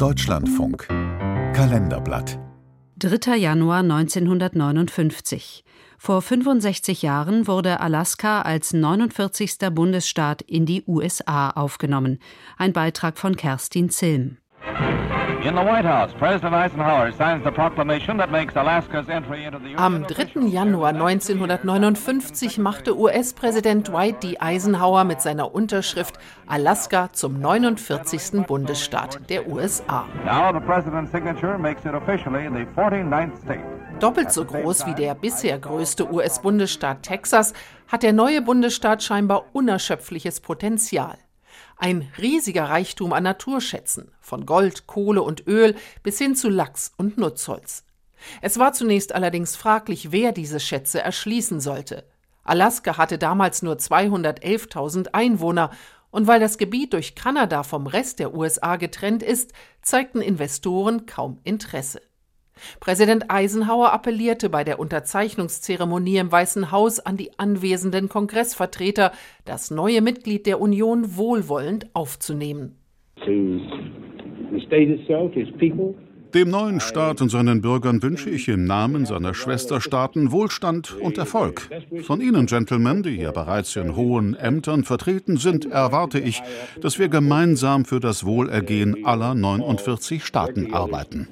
Deutschlandfunk Kalenderblatt 3. Januar 1959. Vor 65 Jahren wurde Alaska als 49. Bundesstaat in die USA aufgenommen. Ein Beitrag von Kerstin Zilm. Am 3. Januar 1959 machte US-Präsident Dwight D. Eisenhower mit seiner Unterschrift Alaska zum 49. Bundesstaat der USA. Doppelt so groß wie der bisher größte US-Bundesstaat Texas hat der neue Bundesstaat scheinbar unerschöpfliches Potenzial. Ein riesiger Reichtum an Naturschätzen, von Gold, Kohle und Öl bis hin zu Lachs und Nutzholz. Es war zunächst allerdings fraglich, wer diese Schätze erschließen sollte. Alaska hatte damals nur 211.000 Einwohner und weil das Gebiet durch Kanada vom Rest der USA getrennt ist, zeigten Investoren kaum Interesse. Präsident Eisenhower appellierte bei der Unterzeichnungszeremonie im Weißen Haus an die anwesenden Kongressvertreter, das neue Mitglied der Union wohlwollend aufzunehmen. Dem neuen Staat und seinen Bürgern wünsche ich im Namen seiner Schwesterstaaten Wohlstand und Erfolg. Von Ihnen, Gentlemen, die hier bereits in hohen Ämtern vertreten sind, erwarte ich, dass wir gemeinsam für das Wohlergehen aller 49 Staaten arbeiten.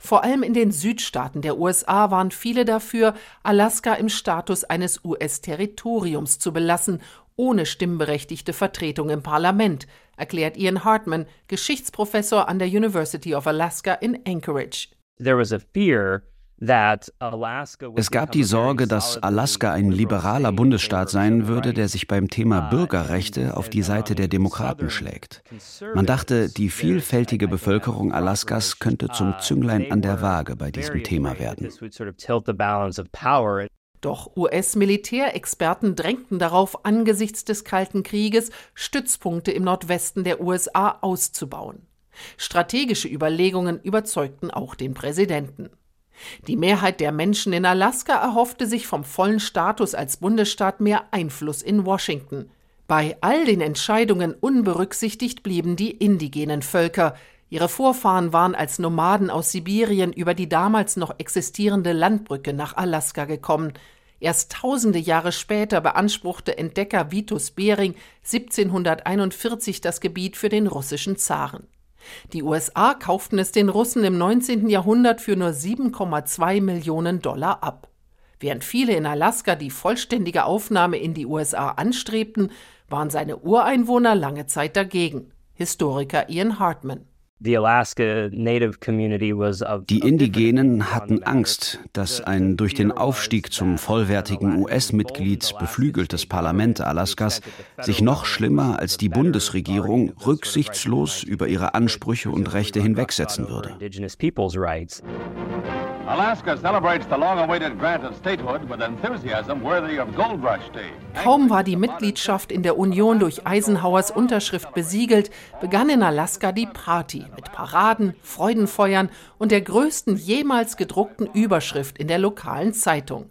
Vor allem in den Südstaaten der USA waren viele dafür, Alaska im Status eines US-Territoriums zu belassen ohne stimmberechtigte Vertretung im Parlament, erklärt Ian Hartman, Geschichtsprofessor an der University of Alaska in Anchorage. Es gab die Sorge, dass Alaska ein liberaler Bundesstaat sein würde, der sich beim Thema Bürgerrechte auf die Seite der Demokraten schlägt. Man dachte, die vielfältige Bevölkerung Alaskas könnte zum Zünglein an der Waage bei diesem Thema werden. Doch US-Militärexperten drängten darauf, angesichts des Kalten Krieges Stützpunkte im Nordwesten der USA auszubauen. Strategische Überlegungen überzeugten auch den Präsidenten. Die Mehrheit der Menschen in Alaska erhoffte sich vom vollen Status als Bundesstaat mehr Einfluss in Washington. Bei all den Entscheidungen unberücksichtigt blieben die indigenen Völker. Ihre Vorfahren waren als Nomaden aus Sibirien über die damals noch existierende Landbrücke nach Alaska gekommen. Erst tausende Jahre später beanspruchte Entdecker Vitus Bering 1741 das Gebiet für den russischen Zaren. Die USA kauften es den Russen im 19. Jahrhundert für nur 7,2 Millionen Dollar ab. Während viele in Alaska die vollständige Aufnahme in die USA anstrebten, waren seine Ureinwohner lange Zeit dagegen. Historiker Ian Hartman. Die Indigenen hatten Angst, dass ein durch den Aufstieg zum vollwertigen US-Mitglied beflügeltes Parlament Alaskas sich noch schlimmer als die Bundesregierung rücksichtslos über ihre Ansprüche und Rechte hinwegsetzen würde. Kaum war die Mitgliedschaft in der Union durch Eisenhowers Unterschrift besiegelt, begann in Alaska die Party mit Paraden, Freudenfeuern und der größten jemals gedruckten Überschrift in der lokalen Zeitung.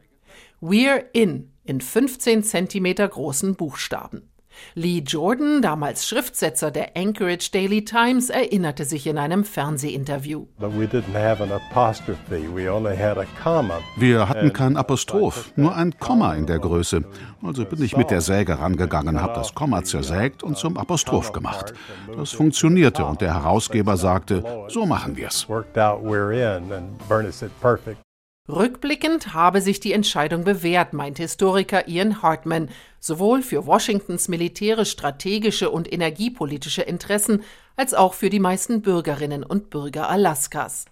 We're in in 15 Zentimeter großen Buchstaben. Lee Jordan, damals Schriftsetzer der Anchorage Daily Times, erinnerte sich in einem Fernsehinterview. Wir hatten kein Apostroph, nur ein Komma in der Größe. Also bin ich mit der Säge rangegangen, habe das Komma zersägt und zum Apostroph gemacht. Das funktionierte und der Herausgeber sagte, so machen wir's. Rückblickend habe sich die Entscheidung bewährt, meint Historiker Ian Hartman, sowohl für Washingtons militärisch-strategische und energiepolitische Interessen als auch für die meisten Bürgerinnen und Bürger Alaskas.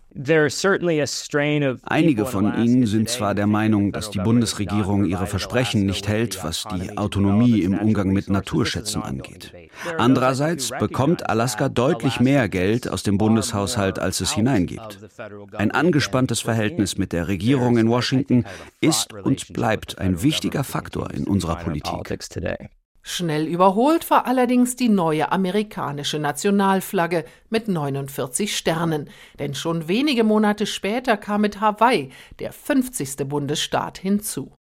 Einige von ihnen sind zwar der Meinung, dass die Bundesregierung ihre Versprechen nicht hält, was die Autonomie im Umgang mit Naturschätzen angeht. Andererseits bekommt Alaska deutlich mehr Geld aus dem Bundeshaushalt, als es hineingibt. Ein angespanntes Verhältnis mit der Regierung in Washington ist und bleibt ein wichtiger Faktor in unserer Politik. Schnell überholt war allerdings die neue amerikanische Nationalflagge mit 49 Sternen, denn schon wenige Monate später kam mit Hawaii der 50. Bundesstaat hinzu.